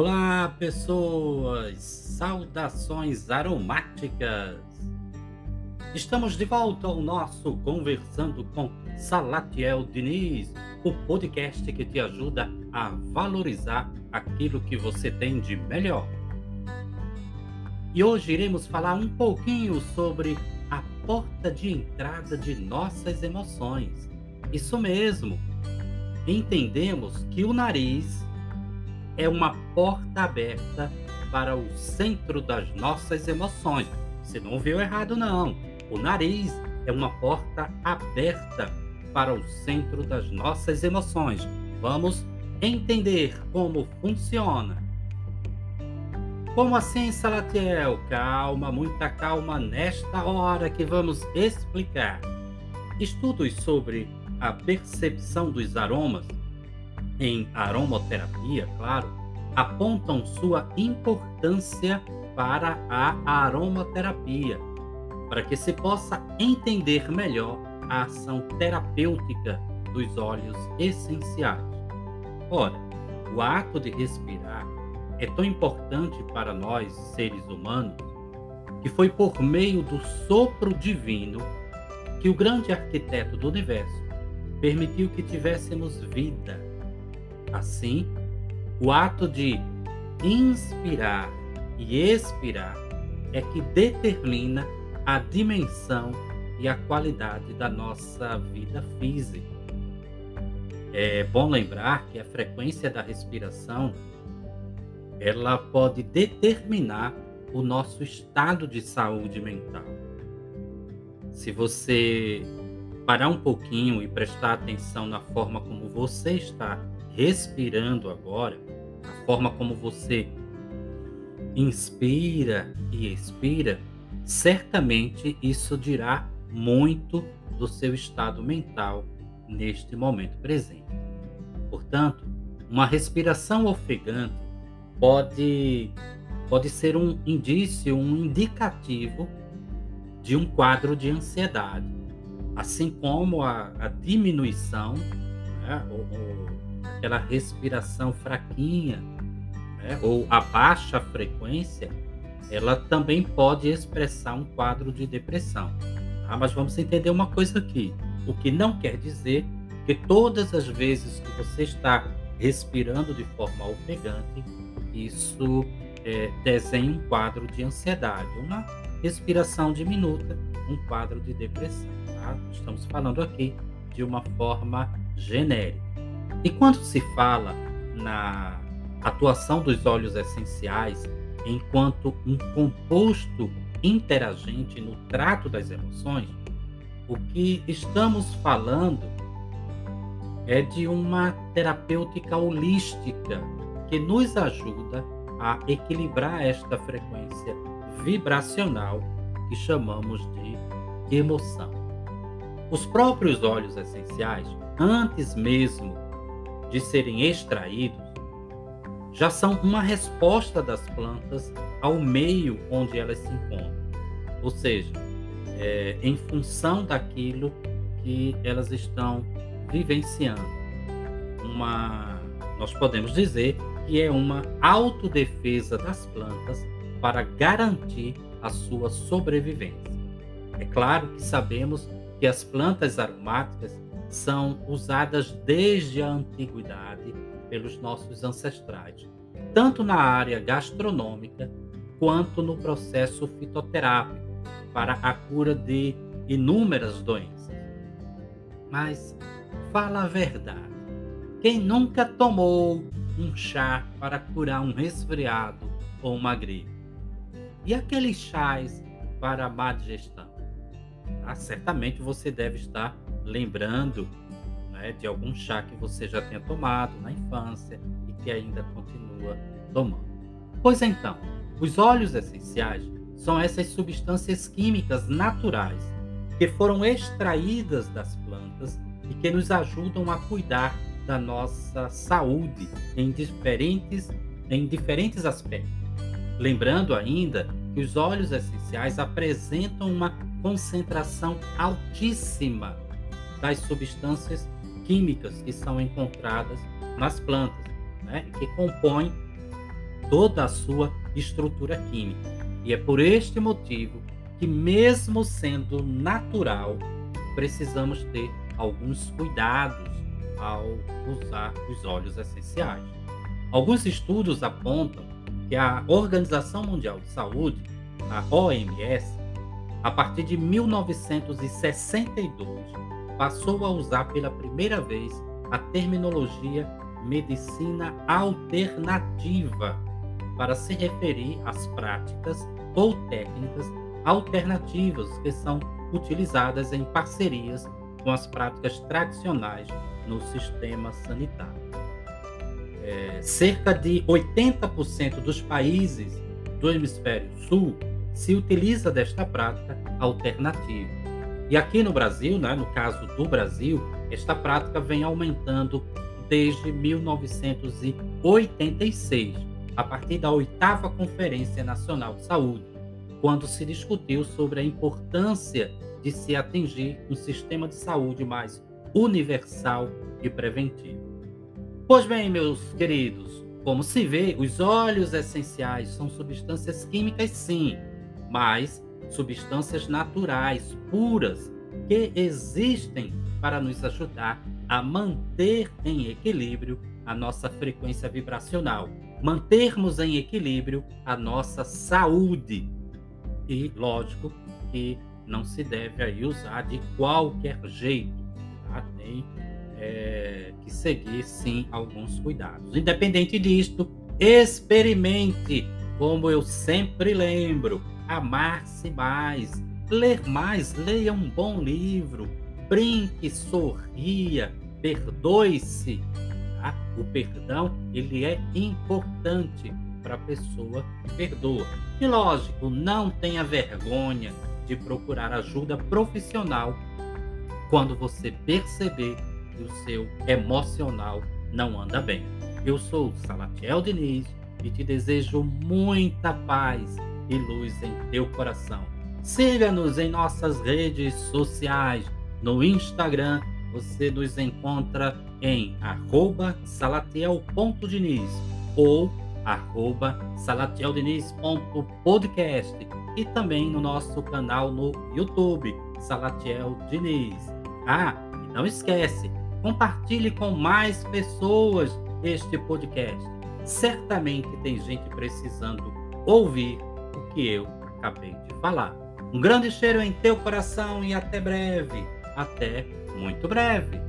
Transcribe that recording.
Olá, pessoas! Saudações aromáticas! Estamos de volta ao nosso Conversando com Salatiel Diniz, o podcast que te ajuda a valorizar aquilo que você tem de melhor. E hoje iremos falar um pouquinho sobre a porta de entrada de nossas emoções. Isso mesmo! Entendemos que o nariz é uma porta aberta para o centro das nossas emoções. Você não viu errado, não. O nariz é uma porta aberta para o centro das nossas emoções. Vamos entender como funciona. Como assim, Salatiel? Calma, muita calma nesta hora que vamos explicar. Estudos sobre a percepção dos aromas em aromoterapia, claro, apontam sua importância para a aromaterapia, para que se possa entender melhor a ação terapêutica dos óleos essenciais. Ora, o ato de respirar é tão importante para nós, seres humanos, que foi por meio do sopro divino que o grande arquiteto do universo permitiu que tivéssemos vida Assim, o ato de inspirar e expirar é que determina a dimensão e a qualidade da nossa vida física. É bom lembrar que a frequência da respiração ela pode determinar o nosso estado de saúde mental. Se você parar um pouquinho e prestar atenção na forma como você está respirando agora, a forma como você inspira e expira, certamente isso dirá muito do seu estado mental neste momento presente. Portanto, uma respiração ofegante pode, pode ser um indício, um indicativo de um quadro de ansiedade, assim como a, a diminuição né, ou, ou aquela respiração fraquinha, né, ou a baixa frequência, ela também pode expressar um quadro de depressão. Tá? Mas vamos entender uma coisa aqui. O que não quer dizer que todas as vezes que você está respirando de forma ofegante, isso é, desenha um quadro de ansiedade. Uma respiração diminuta, um quadro de depressão. Tá? Estamos falando aqui de uma forma genérica. E quando se fala na atuação dos óleos essenciais enquanto um composto interagente no trato das emoções, o que estamos falando é de uma terapêutica holística que nos ajuda a equilibrar esta frequência vibracional que chamamos de emoção. Os próprios óleos essenciais, antes mesmo de serem extraídos já são uma resposta das plantas ao meio onde elas se encontram, ou seja, é, em função daquilo que elas estão vivenciando. Uma, nós podemos dizer que é uma autodefesa das plantas para garantir a sua sobrevivência. É claro que sabemos que as plantas aromáticas são usadas desde a antiguidade pelos nossos ancestrais, tanto na área gastronômica quanto no processo fitoterápico para a cura de inúmeras doenças. Mas fala a verdade. Quem nunca tomou um chá para curar um resfriado ou uma gripe? E aqueles chás para a má digestão? Ah, certamente você deve estar lembrando né, de algum chá que você já tenha tomado na infância e que ainda continua tomando. Pois então, os óleos essenciais são essas substâncias químicas naturais que foram extraídas das plantas e que nos ajudam a cuidar da nossa saúde em diferentes, em diferentes aspectos. Lembrando ainda que os óleos essenciais apresentam uma concentração altíssima das substâncias químicas que são encontradas nas plantas, né, que compõem toda a sua estrutura química. E é por este motivo que, mesmo sendo natural, precisamos ter alguns cuidados ao usar os óleos essenciais. Alguns estudos apontam que a Organização Mundial de Saúde, a OMS, a partir de 1962, passou a usar pela primeira vez a terminologia medicina alternativa para se referir às práticas ou técnicas alternativas que são utilizadas em parcerias com as práticas tradicionais no sistema sanitário. É, cerca de 80% dos países do hemisfério sul se utiliza desta prática alternativa. E aqui no Brasil, né, no caso do Brasil, esta prática vem aumentando desde 1986, a partir da oitava Conferência Nacional de Saúde, quando se discutiu sobre a importância de se atingir um sistema de saúde mais universal e preventivo. Pois bem, meus queridos, como se vê, os óleos essenciais são substâncias químicas, sim, mas substâncias naturais, puras, que existem para nos ajudar a manter em equilíbrio a nossa frequência vibracional, mantermos em equilíbrio a nossa saúde. E lógico que não se deve aí usar de qualquer jeito, tá? tem é, que seguir sim alguns cuidados. Independente disto, experimente, como eu sempre lembro, amar-se mais, ler mais, leia um bom livro, brinque, sorria, perdoe-se. Tá? O perdão ele é importante para a pessoa que perdoa. E lógico, não tenha vergonha de procurar ajuda profissional quando você perceber que o seu emocional não anda bem. Eu sou Salatiel Diniz e te desejo muita paz e luz em teu coração. Siga-nos em nossas redes sociais. No Instagram, você nos encontra em salatiel.diniz ou salatieldiniz.podcast e também no nosso canal no YouTube, Salatiel Diniz. Ah, e não esquece, compartilhe com mais pessoas este podcast. Certamente tem gente precisando ouvir o que eu acabei de falar. Um grande cheiro em teu coração e até breve. Até muito breve.